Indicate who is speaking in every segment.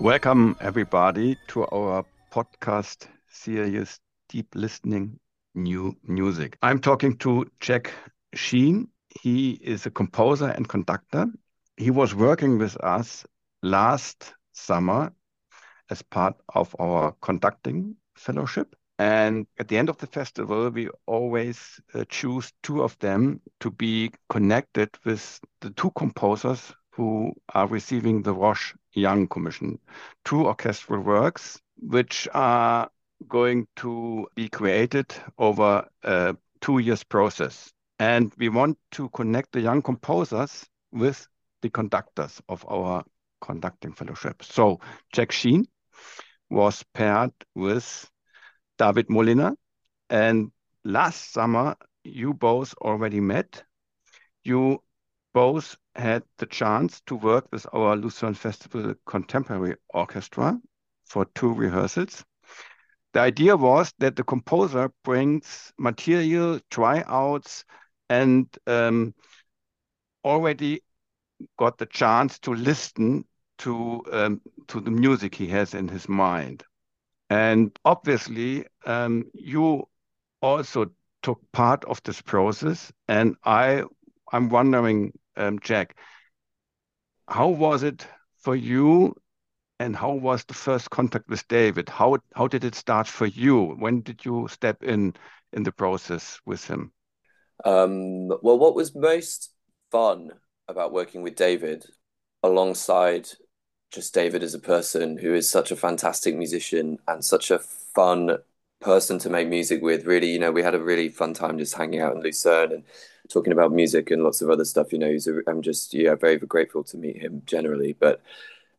Speaker 1: Welcome, everybody, to our podcast series, Deep Listening New Music. I'm talking to Jack Sheen. He is a composer and conductor. He was working with us last summer as part of our conducting fellowship. And at the end of the festival, we always uh, choose two of them to be connected with the two composers who are receiving the Roche Young Commission. Two orchestral works which are going to be created over a two years process. And we want to connect the young composers with the conductors of our conducting fellowship. So Jack Sheen was paired with David Moliner. And last summer, you both already met. You both had the chance to work with our Lucerne Festival Contemporary Orchestra for two rehearsals. The idea was that the composer brings material, tryouts, and um, already got the chance to listen to um, to the music he has in his mind. And obviously, um, you also took part of this process. And I, I'm wondering, Jack, how was it for you and how was the first contact with David? How how did it start for you? When did you step in in the process with him?
Speaker 2: Um, well, what was most fun about working with David, alongside just David as a person who is such a fantastic musician and such a fun person to make music with. Really, you know, we had a really fun time just hanging out in Lucerne and talking about music and lots of other stuff. You know, I'm just yeah very, very grateful to meet him generally. But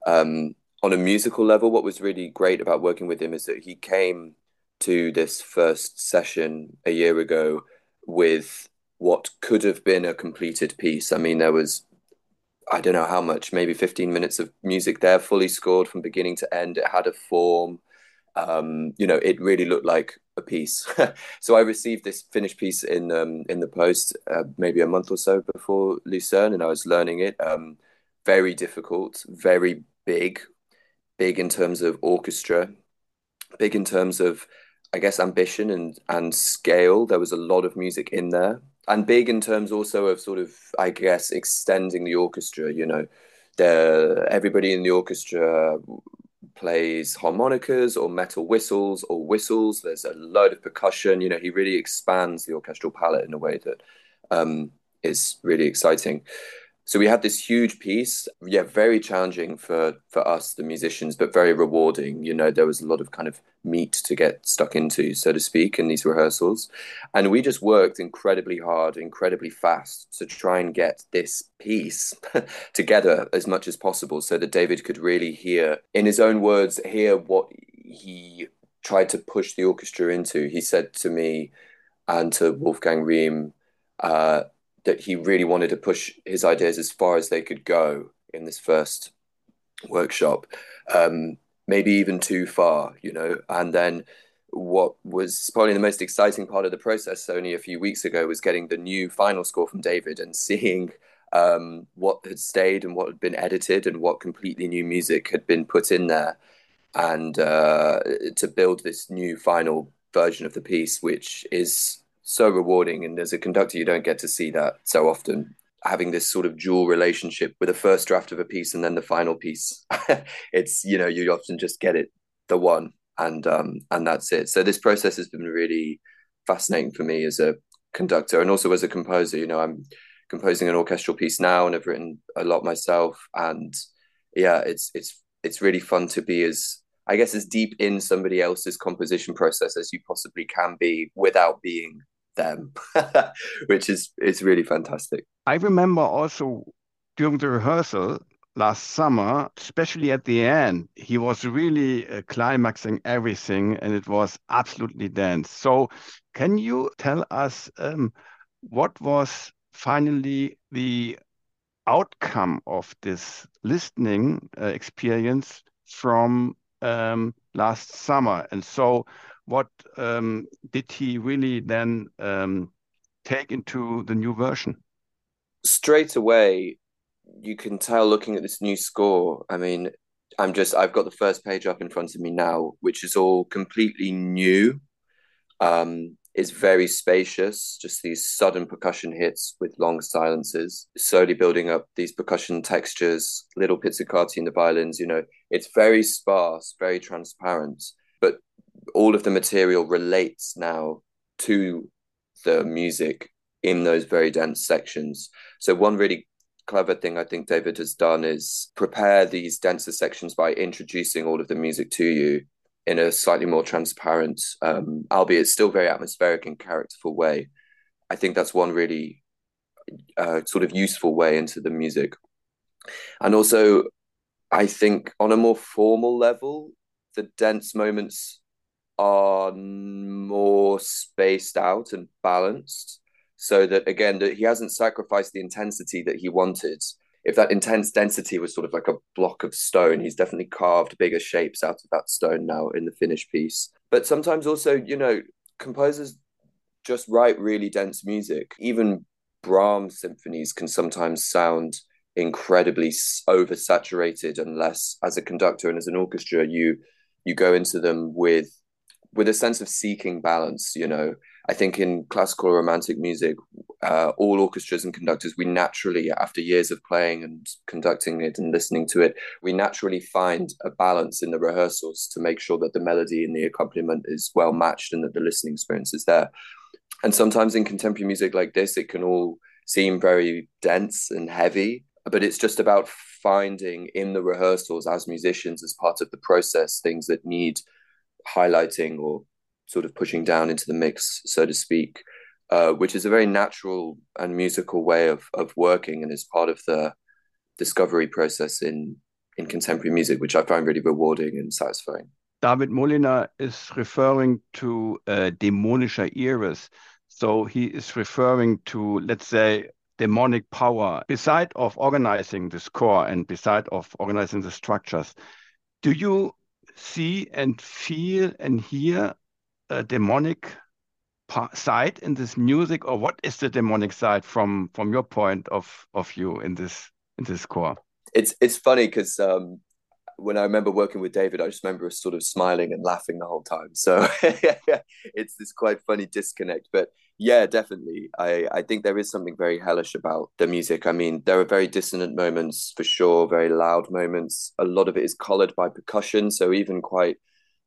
Speaker 2: um, on a musical level, what was really great about working with him is that he came to this first session a year ago with what could have been a completed piece. I mean, there was I don't know how much, maybe 15 minutes of music there, fully scored from beginning to end. It had a form. Um, you know, it really looked like a piece. so I received this finished piece in um, in the post uh, maybe a month or so before Lucerne, and I was learning it. Um, very difficult, very big, big in terms of orchestra, big in terms of, I guess, ambition and and scale. There was a lot of music in there, and big in terms also of sort of, I guess, extending the orchestra. You know, the everybody in the orchestra plays harmonicas or metal whistles or whistles. There's a load of percussion. You know, he really expands the orchestral palette in a way that um, is really exciting. So we had this huge piece, yeah, very challenging for for us, the musicians, but very rewarding. You know, there was a lot of kind of meat to get stuck into, so to speak, in these rehearsals, and we just worked incredibly hard, incredibly fast to try and get this piece together as much as possible, so that David could really hear, in his own words, hear what he tried to push the orchestra into. He said to me and to Wolfgang Rihm. Uh, that he really wanted to push his ideas as far as they could go in this first workshop, um, maybe even too far, you know. And then what was probably the most exciting part of the process only a few weeks ago was getting the new final score from David and seeing um, what had stayed and what had been edited and what completely new music had been put in there. And uh, to build this new final version of the piece, which is so rewarding. And as a conductor, you don't get to see that so often. Having this sort of dual relationship with the first draft of a piece and then the final piece, it's you know you often just get it the one and um, and that's it. So this process has been really fascinating for me as a conductor and also as a composer. You know, I'm composing an orchestral piece now and I've written a lot myself. And yeah, it's it's it's really fun to be as I guess as deep in somebody else's composition process as you possibly can be without being them, which is is really fantastic.
Speaker 1: I remember also during the rehearsal last summer, especially at the end, he was really uh, climaxing everything, and it was absolutely dense. So, can you tell us um, what was finally the outcome of this listening uh, experience from last summer? And so, what um, did he really then um, take into the new version?
Speaker 2: Straight away, you can tell looking at this new score. I mean, I'm just I've got the first page up in front of me now, which is all completely new. Um, is very spacious, just these sudden percussion hits with long silences, slowly building up these percussion textures, little pizzicati in the violins, you know, it's very sparse, very transparent, but all of the material relates now to the music in those very dense sections. So one really clever thing I think David has done is prepare these denser sections by introducing all of the music to you in a slightly more transparent, um, albeit still very atmospheric and characterful way. I think that's one really uh, sort of useful way into the music. And also, I think on a more formal level, the dense moments are more spaced out and balanced so that again that he hasn't sacrificed the intensity that he wanted if that intense density was sort of like a block of stone he's definitely carved bigger shapes out of that stone now in the finished piece. But sometimes also you know composers just write really dense music. Even brahms symphonies can sometimes sound incredibly oversaturated unless as a conductor and as an orchestra you you go into them with with a sense of seeking balance you know I think in classical romantic music, uh, all orchestras and conductors, we naturally, after years of playing and conducting it and listening to it, we naturally find a balance in the rehearsals to make sure that the melody and the accompaniment is well matched and that the listening experience is there. And sometimes in contemporary music like this, it can all seem very dense and heavy, but it's just about finding in the rehearsals as musicians, as part of the process, things that need highlighting or sort of pushing down into the mix, so to speak, uh, which is a very natural and musical way of of working and is part of the discovery process in in contemporary music, which I find really rewarding and satisfying.
Speaker 1: David Moliner is referring to uh, Dämonischer Iris. So he is referring to, let's say, demonic power. Beside of organizing the score and beside of organizing the structures, do you see and feel and hear a demonic side in this music, or what is the demonic side from from your point of of view in this in this score?
Speaker 2: It's it's funny because um, when I remember working with David, I just remember sort of smiling and laughing the whole time. So it's this quite funny disconnect. But yeah, definitely. I, I think there is something very hellish about the music. I mean, there are very dissonant moments for sure, very loud moments. A lot of it is colored by percussion. So even quite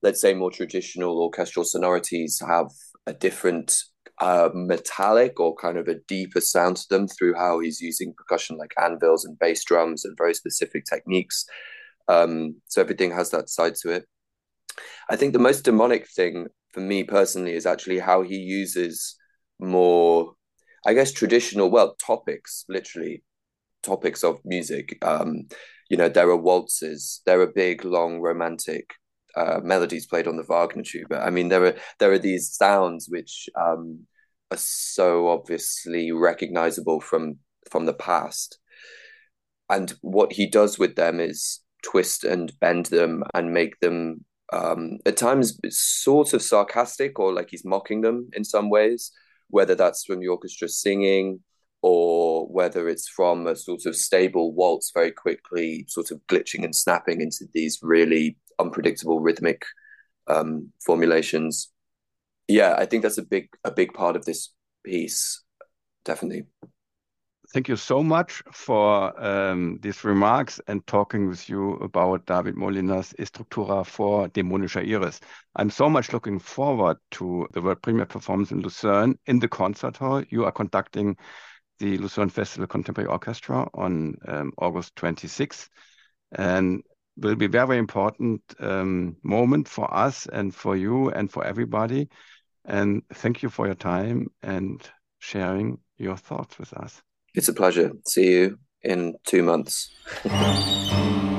Speaker 2: let's say more traditional orchestral sonorities have a different uh, metallic or kind of a deeper sound to them through how he's using percussion like anvils and bass drums and very specific techniques. Um, so everything has that side to it. I think the most demonic thing for me personally is actually how he uses more, I guess, traditional, well, topics, literally topics of music. Um, you know, there are waltzes, there are big, long, romantic uh, melodies played on the Wagner tuba. I mean, there are there are these sounds which um, are so obviously recognizable from from the past, and what he does with them is twist and bend them and make them um, at times sort of sarcastic or like he's mocking them in some ways, whether that's from the orchestra singing or whether it's from a sort of stable waltz very quickly sort of glitching and snapping into these really unpredictable rhythmic um, formulations. Yeah, I think that's a big a big part of this piece, definitely.
Speaker 1: Thank you so much for um, these remarks and talking with you about David Moliner's Estructura IV Dämonischer Iris. I'm so much looking forward to the world premiere performance in Lucerne in the concert hall. You are conducting the Lucerne Festival Contemporary Orchestra on um, August 26th. And will be very important um, moment for us and for you and for everybody. And thank you for your time and sharing your thoughts with us.
Speaker 2: It's a pleasure. See you in two months.